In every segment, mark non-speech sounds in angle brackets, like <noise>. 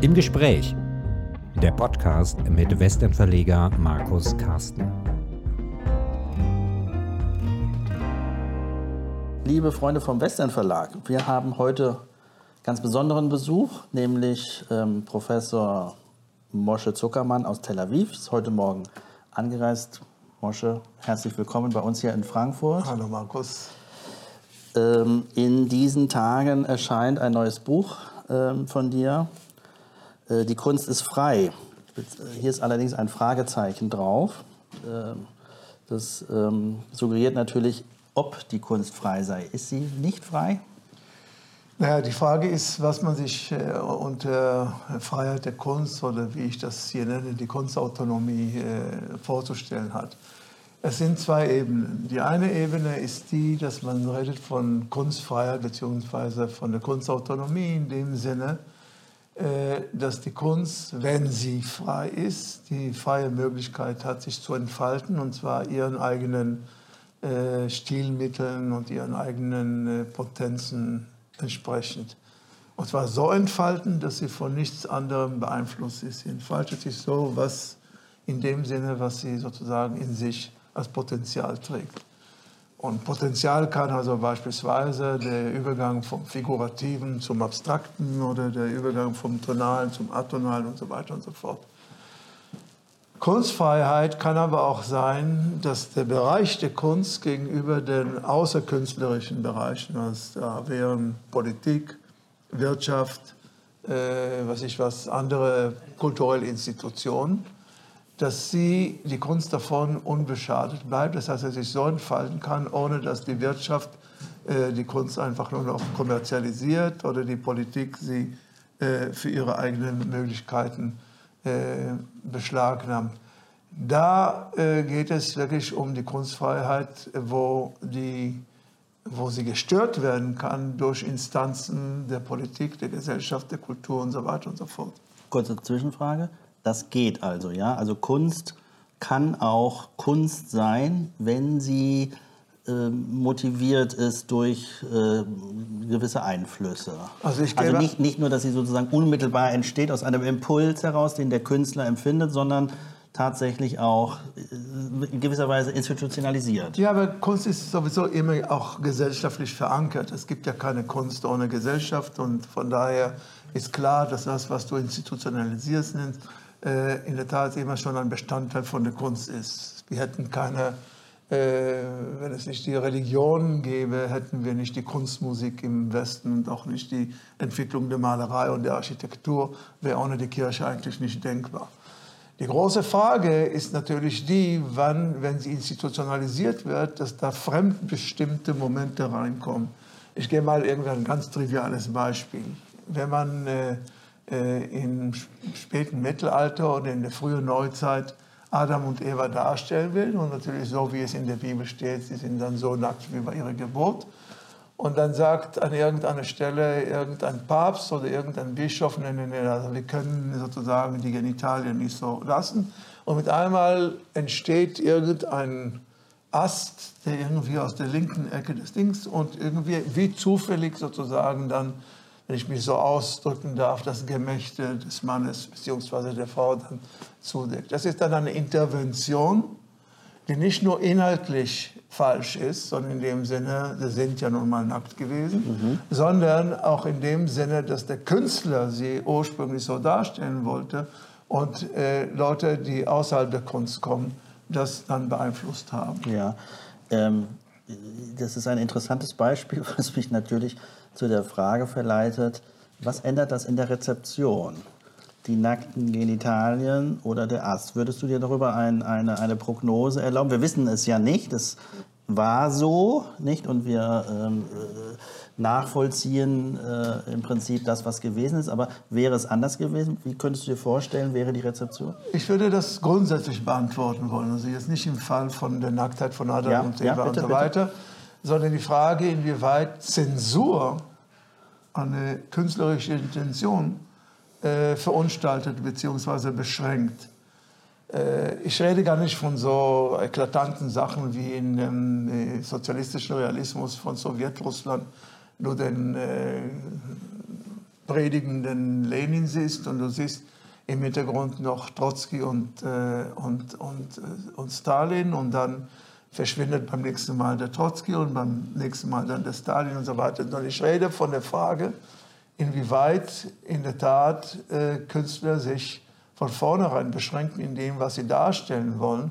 Im Gespräch. Der Podcast mit Westernverleger Markus Karsten. Liebe Freunde vom Western Verlag, wir haben heute ganz besonderen Besuch, nämlich ähm, Professor Mosche Zuckermann aus Tel Aviv, ist heute Morgen angereist. Mosche, herzlich willkommen bei uns hier in Frankfurt. Hallo Markus. Ähm, in diesen Tagen erscheint ein neues Buch ähm, von dir, die Kunst ist frei. Hier ist allerdings ein Fragezeichen drauf. Ähm, das ähm, suggeriert natürlich, ob die Kunst frei sei. Ist sie nicht frei? Naja, die Frage ist, was man sich äh, unter Freiheit der Kunst oder wie ich das hier nenne, die Kunstautonomie äh, vorzustellen hat. Es sind zwei Ebenen. Die eine Ebene ist die, dass man redet von Kunstfreiheit bzw. von der Kunstautonomie in dem Sinne, äh, dass die Kunst, wenn sie frei ist, die freie Möglichkeit hat, sich zu entfalten, und zwar ihren eigenen äh, Stilmitteln und ihren eigenen äh, Potenzen entsprechend. Und zwar so entfalten, dass sie von nichts anderem beeinflusst ist. Sie entfaltet sich so, was in dem Sinne, was sie sozusagen in sich als Potenzial trägt. Und Potenzial kann also beispielsweise der Übergang vom Figurativen zum Abstrakten oder der Übergang vom Tonalen zum Atonalen und so weiter und so fort. Kunstfreiheit kann aber auch sein, dass der Bereich der Kunst gegenüber den außerkünstlerischen Bereichen, also da wären Politik, Wirtschaft, äh, was ich was, andere kulturelle Institutionen, dass sie, die Kunst davon unbeschadet bleibt. Das heißt, dass sie sich so entfalten kann, ohne dass die Wirtschaft äh, die Kunst einfach nur noch kommerzialisiert oder die Politik sie äh, für ihre eigenen Möglichkeiten äh, beschlagnahmt. Da äh, geht es wirklich um die Kunstfreiheit, wo, die, wo sie gestört werden kann durch Instanzen der Politik, der Gesellschaft, der Kultur und so weiter und so fort. Kurze Zwischenfrage. Das geht also, ja? Also Kunst kann auch Kunst sein, wenn sie äh, motiviert ist durch äh, gewisse Einflüsse. Also, ich also nicht, nicht nur, dass sie sozusagen unmittelbar entsteht aus einem Impuls heraus, den der Künstler empfindet, sondern tatsächlich auch äh, in gewisser Weise institutionalisiert. Ja, aber Kunst ist sowieso immer auch gesellschaftlich verankert. Es gibt ja keine Kunst ohne Gesellschaft und von daher ist klar, dass das, was du institutionalisierst, nennst, äh, in der Tat immer schon ein Bestandteil von der Kunst ist. Wir hätten keine, äh, wenn es nicht die Religion gäbe, hätten wir nicht die Kunstmusik im Westen und auch nicht die Entwicklung der Malerei und der Architektur, wäre ohne die Kirche eigentlich nicht denkbar. Die große Frage ist natürlich die, wann, wenn sie institutionalisiert wird, dass da fremdbestimmte Momente reinkommen. Ich gehe mal irgendein ganz triviales Beispiel. Wenn man äh, äh, im späten Mittelalter oder in der frühen Neuzeit Adam und Eva darstellen will. Und natürlich so, wie es in der Bibel steht, sie sind dann so nackt wie bei ihrer Geburt. Und dann sagt an irgendeiner Stelle irgendein Papst oder irgendein Bischof, nee, nee, nee, also wir können sozusagen die Genitalien nicht so lassen. Und mit einmal entsteht irgendein Ast, der irgendwie aus der linken Ecke des Dings und irgendwie wie zufällig sozusagen dann wenn ich mich so ausdrücken darf, das Gemächte des Mannes bzw. der Frau dann zudeckt. Das ist dann eine Intervention, die nicht nur inhaltlich falsch ist, sondern in dem Sinne, sie sind ja nun mal nackt gewesen, mhm. sondern auch in dem Sinne, dass der Künstler sie ursprünglich so darstellen wollte und äh, Leute, die außerhalb der Kunst kommen, das dann beeinflusst haben. Ja, ähm, das ist ein interessantes Beispiel, <laughs> was mich natürlich zu der Frage verleitet, was ändert das in der Rezeption? Die nackten Genitalien oder der Ast? Würdest du dir darüber ein, eine, eine Prognose erlauben? Wir wissen es ja nicht. Es war so, nicht? Und wir ähm, äh, nachvollziehen äh, im Prinzip das, was gewesen ist. Aber wäre es anders gewesen? Wie könntest du dir vorstellen, wäre die Rezeption? Ich würde das grundsätzlich beantworten wollen. Also jetzt nicht im Fall von der Nacktheit von Adam ja, und Eva ja, bitte, und so weiter, bitte. sondern die Frage, inwieweit Zensur eine künstlerische Intention äh, verunstaltet bzw. beschränkt. Äh, ich rede gar nicht von so eklatanten Sachen wie in dem äh, sozialistischen Realismus von Sowjetrussland, nur den äh, predigenden Lenin siehst und du siehst im Hintergrund noch Trotzki und, äh, und, und, äh, und Stalin und dann verschwindet beim nächsten Mal der Trotzki und beim nächsten Mal dann der Stalin und so weiter. Und ich rede von der Frage, inwieweit in der Tat äh, Künstler sich von vornherein beschränken in dem, was sie darstellen wollen,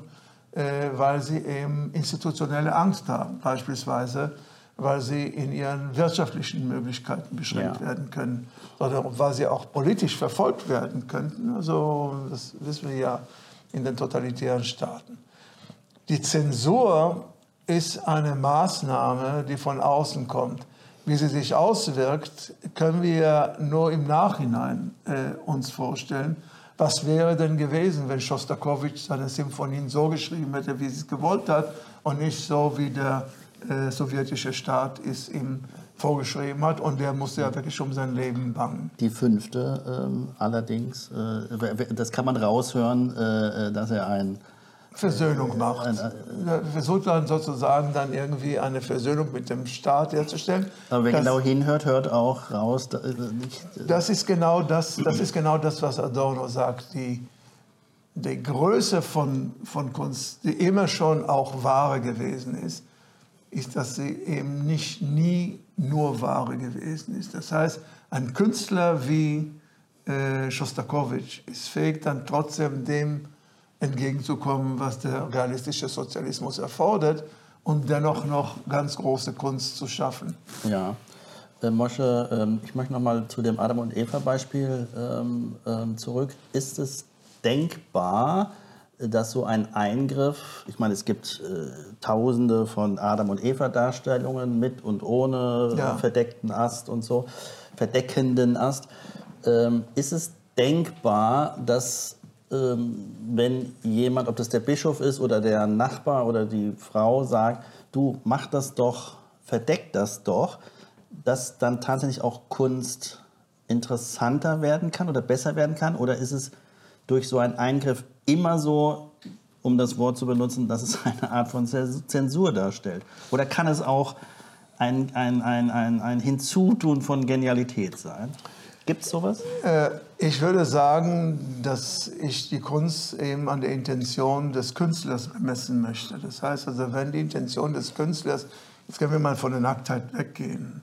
äh, weil sie eben institutionelle Angst haben, beispielsweise weil sie in ihren wirtschaftlichen Möglichkeiten beschränkt ja. werden können, sondern weil sie auch politisch verfolgt werden könnten. Also das wissen wir ja in den totalitären Staaten. Die Zensur ist eine Maßnahme, die von außen kommt. Wie sie sich auswirkt, können wir nur im Nachhinein äh, uns vorstellen. Was wäre denn gewesen, wenn Schostakowitsch seine Symphonien so geschrieben hätte, wie sie es gewollt hat und nicht so, wie der äh, sowjetische Staat es ihm vorgeschrieben hat und der musste ja wirklich um sein Leben bangen. Die fünfte ähm, allerdings, äh, das kann man raushören, äh, äh dass er ein Versöhnung macht. Er versucht dann sozusagen dann irgendwie eine Versöhnung mit dem Staat herzustellen. Aber wer das, genau hinhört, hört auch raus. Da, nicht, das, ist genau das, das ist genau das, was Adorno sagt. Die, die Größe von, von Kunst, die immer schon auch Ware gewesen ist, ist, dass sie eben nicht nie nur Ware gewesen ist. Das heißt, ein Künstler wie äh, Schostakowitsch ist fähig, dann trotzdem dem entgegenzukommen, was der realistische Sozialismus erfordert und dennoch noch ganz große Kunst zu schaffen. Ja. Äh, Mosche, ähm, ich möchte noch mal zu dem Adam und Eva Beispiel ähm, ähm, zurück. Ist es denkbar, dass so ein Eingriff, ich meine, es gibt äh, tausende von Adam und Eva Darstellungen mit und ohne ja. verdeckten Ast und so, verdeckenden Ast. Ähm, ist es denkbar, dass wenn jemand, ob das der Bischof ist oder der Nachbar oder die Frau sagt, du mach das doch, verdeck das doch, dass dann tatsächlich auch Kunst interessanter werden kann oder besser werden kann? Oder ist es durch so einen Eingriff immer so, um das Wort zu benutzen, dass es <laughs> eine Art von Zensur darstellt? Oder kann es auch ein, ein, ein, ein, ein Hinzutun von Genialität sein? Gibt es sowas? Äh, ich würde sagen, dass ich die Kunst eben an der Intention des Künstlers bemessen möchte. Das heißt also, wenn die Intention des Künstlers, jetzt können wir mal von der Nacktheit weggehen,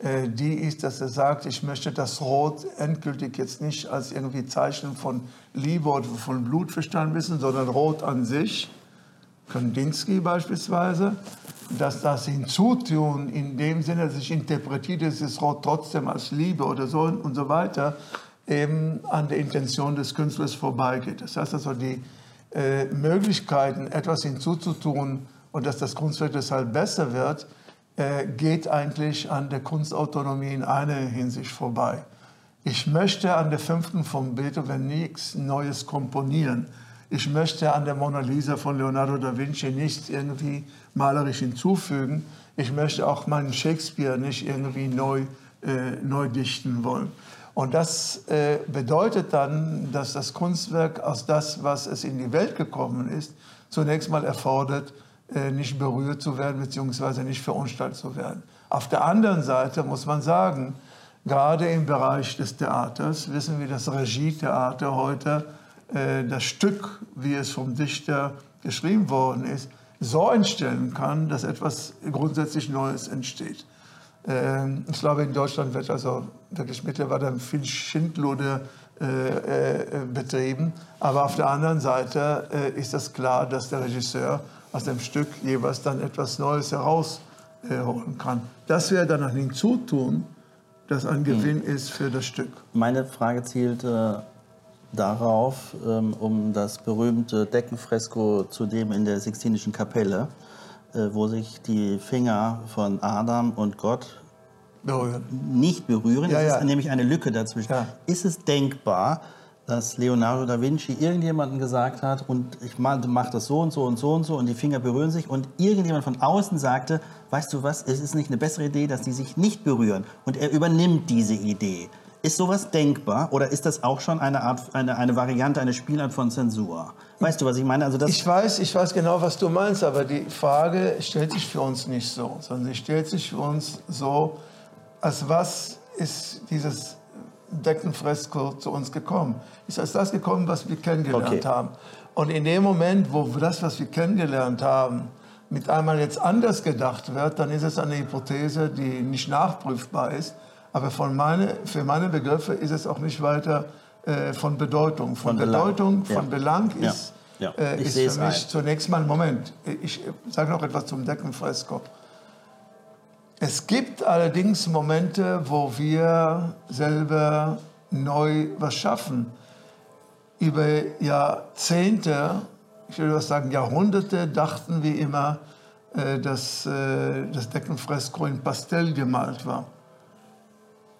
äh, die ist, dass er sagt, ich möchte das Rot endgültig jetzt nicht als irgendwie Zeichen von Liebe oder von Blut verstanden wissen, sondern Rot an sich, Kandinsky beispielsweise, dass das Hinzutun in dem Sinne, dass ich interpretiere dieses Rot trotzdem als Liebe oder so und so weiter, eben an der Intention des Künstlers vorbeigeht. Das heißt also, die äh, Möglichkeiten, etwas hinzuzutun und dass das Kunstwerk deshalb besser wird, äh, geht eigentlich an der Kunstautonomie in einer Hinsicht vorbei. Ich möchte an der fünften von Beethoven nichts Neues komponieren. Ich möchte an der Mona Lisa von Leonardo da Vinci nichts irgendwie malerisch hinzufügen. Ich möchte auch meinen Shakespeare nicht irgendwie neu, äh, neu dichten wollen. Und das äh, bedeutet dann, dass das Kunstwerk aus das, was es in die Welt gekommen ist, zunächst mal erfordert, äh, nicht berührt zu werden bzw. nicht verunstaltet zu werden. Auf der anderen Seite muss man sagen, gerade im Bereich des Theaters wissen wir, dass Regietheater heute äh, das Stück, wie es vom Dichter geschrieben worden ist, so entstellen kann, dass etwas grundsätzlich Neues entsteht. Ähm, ich glaube, in Deutschland wird also wirklich mittlerweile viel Schindluder äh, betrieben. Aber auf der anderen Seite ist es klar, dass der Regisseur aus dem Stück jeweils dann etwas Neues herausholen kann. Das wäre dann ein Hinzutun, das ein Gewinn mhm. ist für das Stück. Meine Frage zielt äh, darauf, ähm, um das berühmte Deckenfresko zu dem in der Sixtinischen Kapelle, äh, wo sich die Finger von Adam und Gott nicht berühren. Ja, es ist ja. nämlich eine Lücke dazwischen. Ja. Ist es denkbar, dass Leonardo da Vinci irgendjemandem gesagt hat und ich mache das so und so und so und so und die Finger berühren sich und irgendjemand von außen sagte, weißt du was, es ist nicht eine bessere Idee, dass die sich nicht berühren und er übernimmt diese Idee. Ist sowas denkbar oder ist das auch schon eine Art, eine, eine Variante, eine Spielart von Zensur? Weißt du, was ich meine? Also das ich weiß, ich weiß genau, was du meinst, aber die Frage stellt sich für uns nicht so, sondern sie stellt sich für uns so, als was ist dieses Deckenfresko zu uns gekommen. Ist als das gekommen, was wir kennengelernt Okay. haben. Und in dem Moment, wo das, was wir kennengelernt haben, mit einmal jetzt anders gedacht wird, dann ist es eine Hypothese, die nicht nachprüfbar ist. Aber von meine, für meine Begriffe ist es auch nicht weiter äh, von Bedeutung. Von, Von Belang. Bedeutung, von Ja. Belang Ja. ist, Ja. Äh, Ich ist für mich ein. zunächst mal, Moment, ich sage noch etwas zum Deckenfresko. Es gibt allerdings Momente, wo wir selber neu was schaffen. Über Jahrzehnte, ich würde was sagen Jahrhunderte, dachten wir immer, äh, dass äh, das Deckenfresko in Pastell gemalt war.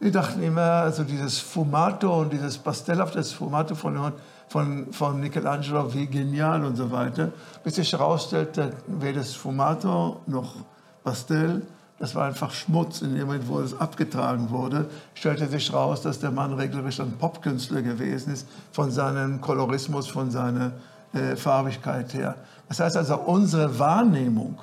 Wir dachten immer, also dieses Fumato und dieses pastellhafte Fumato von, von, von Michelangelo, wie genial und so weiter. Bis sich herausstellte, weder Fumato noch Pastell, das war einfach Schmutz. In dem Moment, wo es abgetragen wurde, stellte sich heraus, dass der Mann regelrecht ein Popkünstler gewesen ist, von seinem Kolorismus, von seiner äh, Farbigkeit her. Das heißt also, unsere Wahrnehmung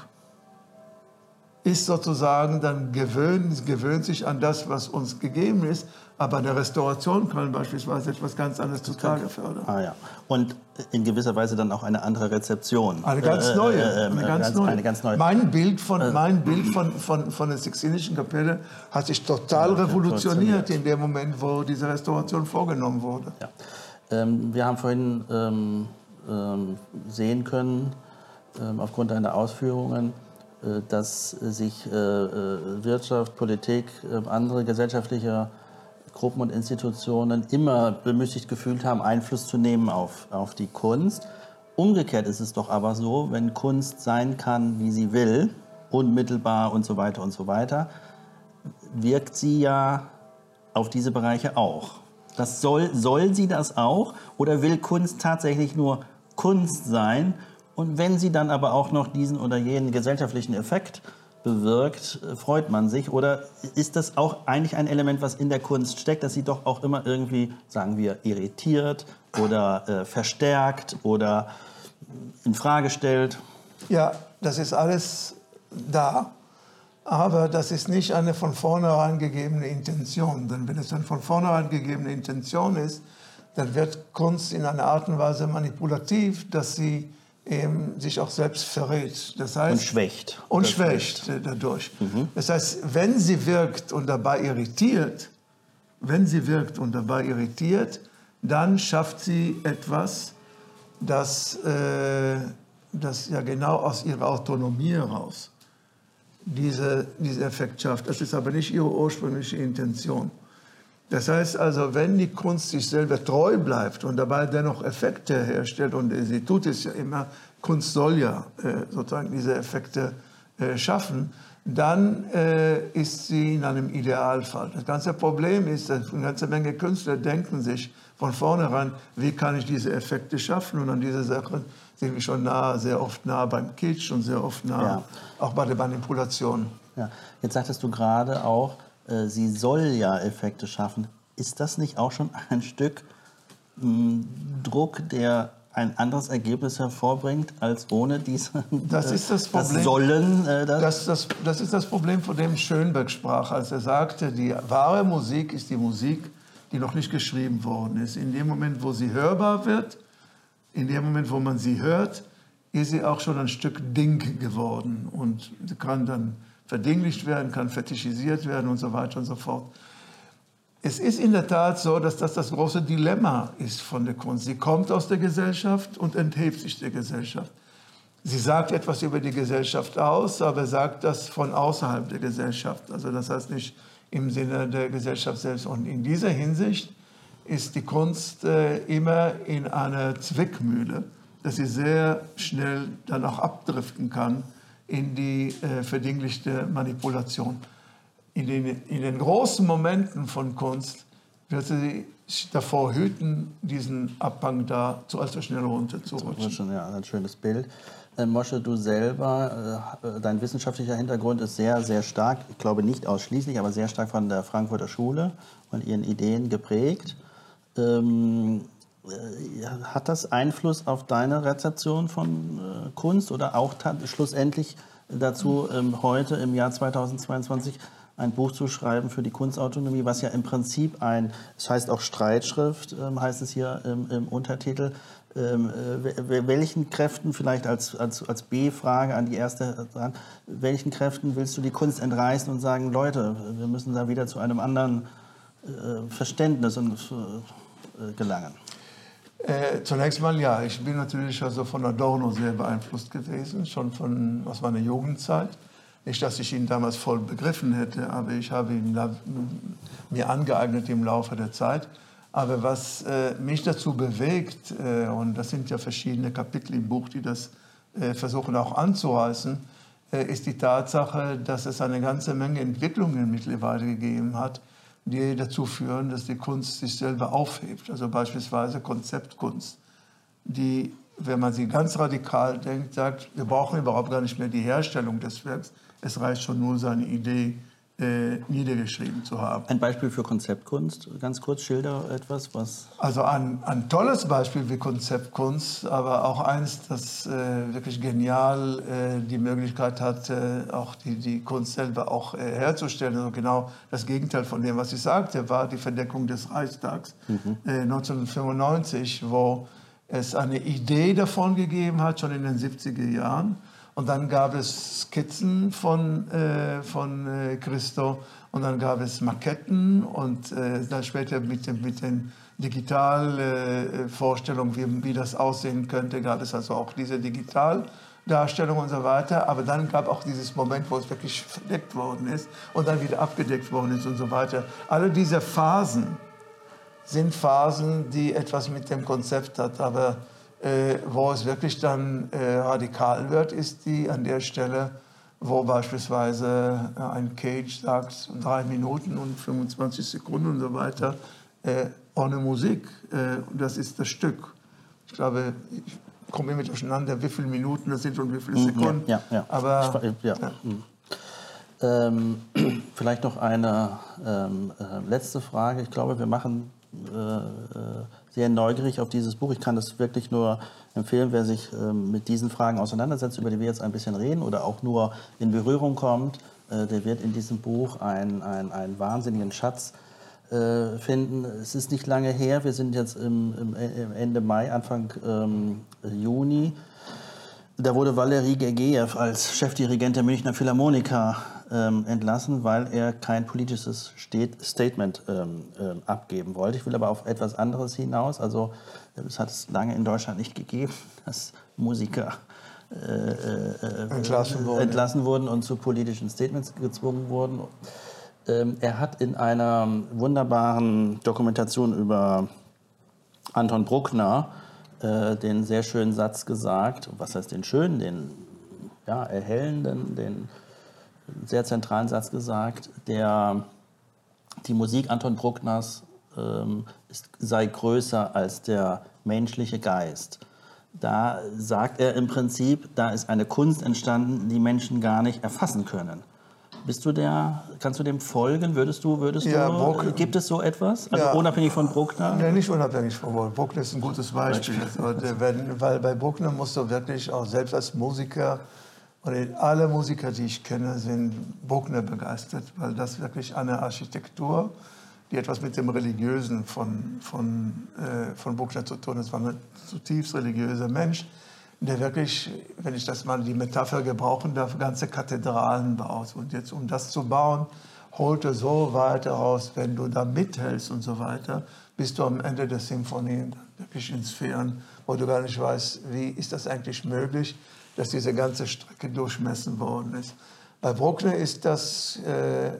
ist sozusagen dann gewöhnt, gewöhnt sich an das, was uns gegeben ist. Aber eine Restauration kann beispielsweise etwas ganz anderes zutage fördern. Ah ja. Und in gewisser Weise dann auch eine andere Rezeption. Eine ganz Äh, neue. äh, äh, eine, ganz ganz- neue. eine ganz neue. Äh. Mein Bild von, mein Bild von, von, von der Sixtinischen Kapelle hat sich total revolutioniert in dem Moment, wo diese Restauration vorgenommen wurde. Ja. Ähm, wir haben vorhin ähm, ähm, sehen können, ähm, aufgrund deiner Ausführungen, äh, dass sich äh, äh, Wirtschaft, Politik, äh, andere gesellschaftliche Gruppen und Institutionen immer bemüßigt gefühlt haben, Einfluss zu nehmen auf, auf die Kunst. Umgekehrt ist es doch aber so, wenn Kunst sein kann, wie sie will, unmittelbar und so weiter und so weiter, wirkt sie ja auf diese Bereiche auch. Das soll, soll sie das auch oder will Kunst tatsächlich nur Kunst sein? Und wenn sie dann aber auch noch diesen oder jenen gesellschaftlichen Effekt bewirkt, freut man sich? Oder ist das auch eigentlich ein Element, was in der Kunst steckt, dass sie doch auch immer irgendwie, sagen wir, irritiert oder äh, verstärkt oder in Frage stellt? Ja, das ist alles da. Aber das ist nicht eine von vornherein gegebene Intention. Denn wenn es eine von vornherein gegebene Intention ist, dann wird Kunst in einer Art und Weise manipulativ, dass sie eben sich auch selbst verrät. Das heißt, Und schwächt. Und Das schwächt dadurch. Das heißt, wenn sie wirkt und dabei irritiert, wenn sie wirkt und dabei irritiert, dann schafft sie etwas, das, äh, das ja genau aus ihrer Autonomie heraus diese, diesen Effekt schafft. Das ist aber nicht ihre ursprüngliche Intention. Das heißt also, wenn die Kunst sich selber treu bleibt und dabei dennoch Effekte herstellt, und sie tut es ja immer, Kunst soll ja äh, sozusagen diese Effekte äh, schaffen, dann äh, ist sie in einem Idealfall. Das ganze Problem ist, dass eine ganze Menge Künstler denken sich von vornherein, wie kann ich diese Effekte schaffen? Und an diese Sachen sind wir schon nah, sehr oft nah beim Kitsch und sehr oft nah Ja. auch bei der Manipulation. Ja. Jetzt sagtest du gerade auch, äh, sie soll ja Effekte schaffen. Ist das nicht auch schon <laughs> ein Stück mh, Druck, der ein anderes Ergebnis hervorbringt, als ohne diese Das äh, ist das Problem. das Sollen? Äh, das, Das, das, das ist das Problem, von dem Schönberg sprach, als er sagte, die wahre Musik ist die Musik, die noch nicht geschrieben worden ist. In dem Moment, wo sie hörbar wird, in dem Moment, wo man sie hört, ist sie auch schon ein Stück Ding geworden und kann dann verdinglicht werden, kann fetischisiert werden und so weiter und so fort. Es ist in der Tat so, dass das das große Dilemma ist von der Kunst. Sie kommt aus der Gesellschaft und enthebt sich der Gesellschaft. Sie sagt etwas über die Gesellschaft aus, aber sagt das von außerhalb der Gesellschaft. Also das heißt nicht im Sinne der Gesellschaft selbst. Und in dieser Hinsicht ist die Kunst äh, immer in einer Zwickmühle, dass sie sehr schnell dann auch abdriften kann in die äh, verdinglichte Manipulation. In den, in den großen Momenten von Kunst wird sie sich davor hüten, diesen Abhang da zu allzu schnell runterzurutschen. Das ist schon ja, ein schönes Bild. Äh, Mosche, du selber, äh, dein wissenschaftlicher Hintergrund ist sehr, sehr stark, ich glaube nicht ausschließlich, aber sehr stark von der Frankfurter Schule und ihren Ideen geprägt. Ähm, äh, hat das Einfluss auf deine Rezeption von äh, Kunst oder auch schlussendlich dazu, ähm, heute im Jahr 2022 ein Buch zu schreiben für die Kunstautonomie, was ja im Prinzip ein, es heißt auch Streitschrift, ähm, heißt es hier im, im Untertitel. Ähm, äh, welchen Kräften, vielleicht als, als, als B-Frage an die erste, welchen Kräften willst du die Kunst entreißen und sagen, Leute, wir müssen da wieder zu einem anderen äh, Verständnis und, äh, gelangen? Äh, zunächst mal ja, ich bin natürlich also von Adorno sehr beeinflusst gewesen, schon von, aus meiner Jugendzeit. Nicht, dass ich ihn damals voll begriffen hätte, aber ich habe ihn mir angeeignet im Laufe der Zeit. Aber was äh, mich dazu bewegt, äh, und das sind ja verschiedene Kapitel im Buch, die das äh, versuchen auch anzureißen, äh, ist die Tatsache, dass es eine ganze Menge Entwicklungen mittlerweile gegeben hat, die dazu führen, dass die Kunst sich selber aufhebt. Also beispielsweise Konzeptkunst, die, wenn man sie ganz radikal denkt, sagt, wir brauchen überhaupt gar nicht mehr die Herstellung des Werks, es reicht schon nur seine Idee äh, niedergeschrieben zu haben. Ein Beispiel für Konzeptkunst, ganz kurz schilder etwas, was... Also ein, ein tolles Beispiel wie Konzeptkunst, aber auch eins, das äh, wirklich genial äh, die Möglichkeit hat, äh, auch die, die Kunst selber auch äh, herzustellen. Also genau das Gegenteil von dem, was ich sagte, war die Verdeckung des Reichstags mhm. 1995, äh, wo es eine Idee davon gegeben hat, schon in den 70er Jahren, und dann gab es Skizzen von, äh, von äh, Christo und dann gab es Maketten und äh, dann später mit, mit den Digitalvorstellungen, wie, wie das aussehen könnte, gab es also auch diese Digitaldarstellung und so weiter. Aber dann gab auch dieses Moment, wo es wirklich verdeckt worden ist und dann wieder abgedeckt worden ist und so weiter. Alle diese Phasen sind Phasen, die etwas mit dem Konzept hat, aber äh, wo es wirklich dann äh, radikal wird, ist die an der Stelle, wo beispielsweise äh, ein Cage sagt, drei Minuten und 25 Sekunden und so weiter, äh, ohne Musik. Äh, das ist das Stück. Ich glaube, ich komme immer durcheinander, wie viele Minuten das sind und wie viele mhm, Sekunden. Ja, ja, ja. Aber, ja. ja. Mhm. Ähm, <clears throat> vielleicht noch eine ähm, äh, letzte Frage. Ich glaube, wir machen sehr neugierig auf dieses Buch. Ich kann das wirklich nur empfehlen, wer sich ähm, mit diesen Fragen auseinandersetzt, über die wir jetzt ein bisschen reden oder auch nur in Berührung kommt, äh, der wird in diesem Buch einen, einen, wahnsinnigen Schatz äh, finden. Es ist nicht lange her, wir sind jetzt im, im Ende Mai, Anfang ähm, Juni. Da wurde Valery Gergiev als Chefdirigent der Münchner Philharmoniker ähm, entlassen, weil er kein politisches Statement ähm, ähm, abgeben wollte. Ich will aber auf etwas anderes hinaus. Also es hat es lange in Deutschland nicht gegeben, <laughs> dass Musiker äh, äh, entlassen, wurden. entlassen, wurden. und zu politischen Statements gezwungen wurden. Ähm, er hat in einer wunderbaren Dokumentation über Anton Bruckner äh, den sehr schönen Satz gesagt, was heißt den schönen, den ja, erhellenden, den sehr zentralen Satz gesagt, der, die Musik Anton Bruckners ähm, ist, sei größer als der menschliche Geist. Da sagt er im Prinzip, da ist eine Kunst entstanden, die Menschen gar nicht erfassen können. Bist du der, kannst du dem folgen? Würdest du, würdest ja, du, Bruck, gibt es so etwas? Also ja, unabhängig von Bruckner? Nein, nicht unabhängig von Bruckner. Bruckner ist ein gutes Beispiel. Beispiel. Weil bei Bruckner musst du wirklich auch selbst als Musiker und alle Musiker, die ich kenne, sind Bruckner begeistert, weil das wirklich eine Architektur, die etwas mit dem Religiösen von, von, äh, von Bruckner zu tun hat. Es war ein zutiefst religiöser Mensch, der wirklich, wenn ich das mal die Metapher gebrauchen darf, ganze Kathedralen baut. Und jetzt, um das zu bauen, holt er so weit aus, wenn du da mithältst und so weiter, bist du am Ende der Symphonie wirklich in Sphären, wo du gar nicht weißt, wie ist das eigentlich möglich dass diese ganze Strecke durchmessen worden ist. Bei Bruckner ist das äh,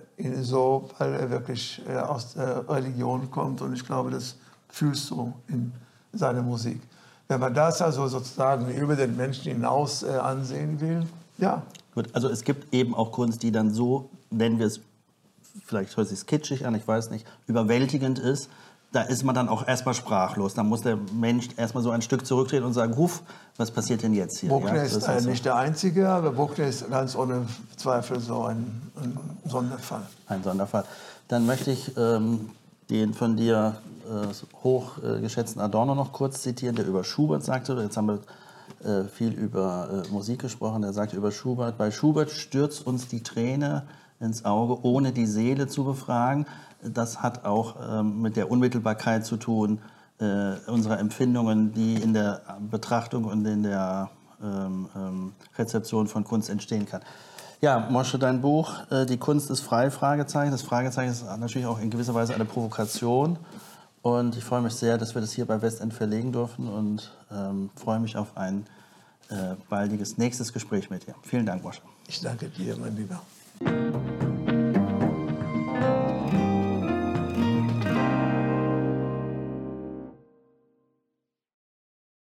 so, weil er wirklich äh, aus der Religion kommt und ich glaube, das fühlst du in seiner Musik. Wenn man das also sozusagen über den Menschen hinaus äh, ansehen will, ja. Gut, also es gibt eben auch Kunst, die dann so, nennen wir es, vielleicht hört sich kitschig an, ich weiß nicht, überwältigend ist, da ist man dann auch erstmal sprachlos. Da muss der Mensch erstmal so ein Stück zurücktreten und sagen, Huf, was passiert denn jetzt hier? Bruckner ja, ist, also nicht der Einzige, aber Bruckner ist ganz ohne Zweifel so ein, ein Sonderfall. Ein Sonderfall. Dann möchte ich ähm, den von dir äh, hochgeschätzten Adorno noch kurz zitieren, der über Schubert sagte, jetzt haben wir äh, viel über äh, Musik gesprochen, der sagte über Schubert, bei Schubert stürzt uns die Träne ins Auge, ohne die Seele zu befragen. Das hat auch ähm, mit der Unmittelbarkeit zu tun äh, unserer Empfindungen, die in der Betrachtung und in der ähm, ähm, Rezeption von Kunst entstehen kann. Ja, Mosche, dein Buch, äh, Die Kunst ist frei, Fragezeichen. Das Fragezeichen ist natürlich auch in gewisser Weise eine Provokation. Und ich freue mich sehr, dass wir das hier bei Westend verlegen dürfen und ähm, freue mich auf ein äh, baldiges nächstes Gespräch mit dir. Vielen Dank, Mosche. Ich danke dir, mein Lieber. Thank you.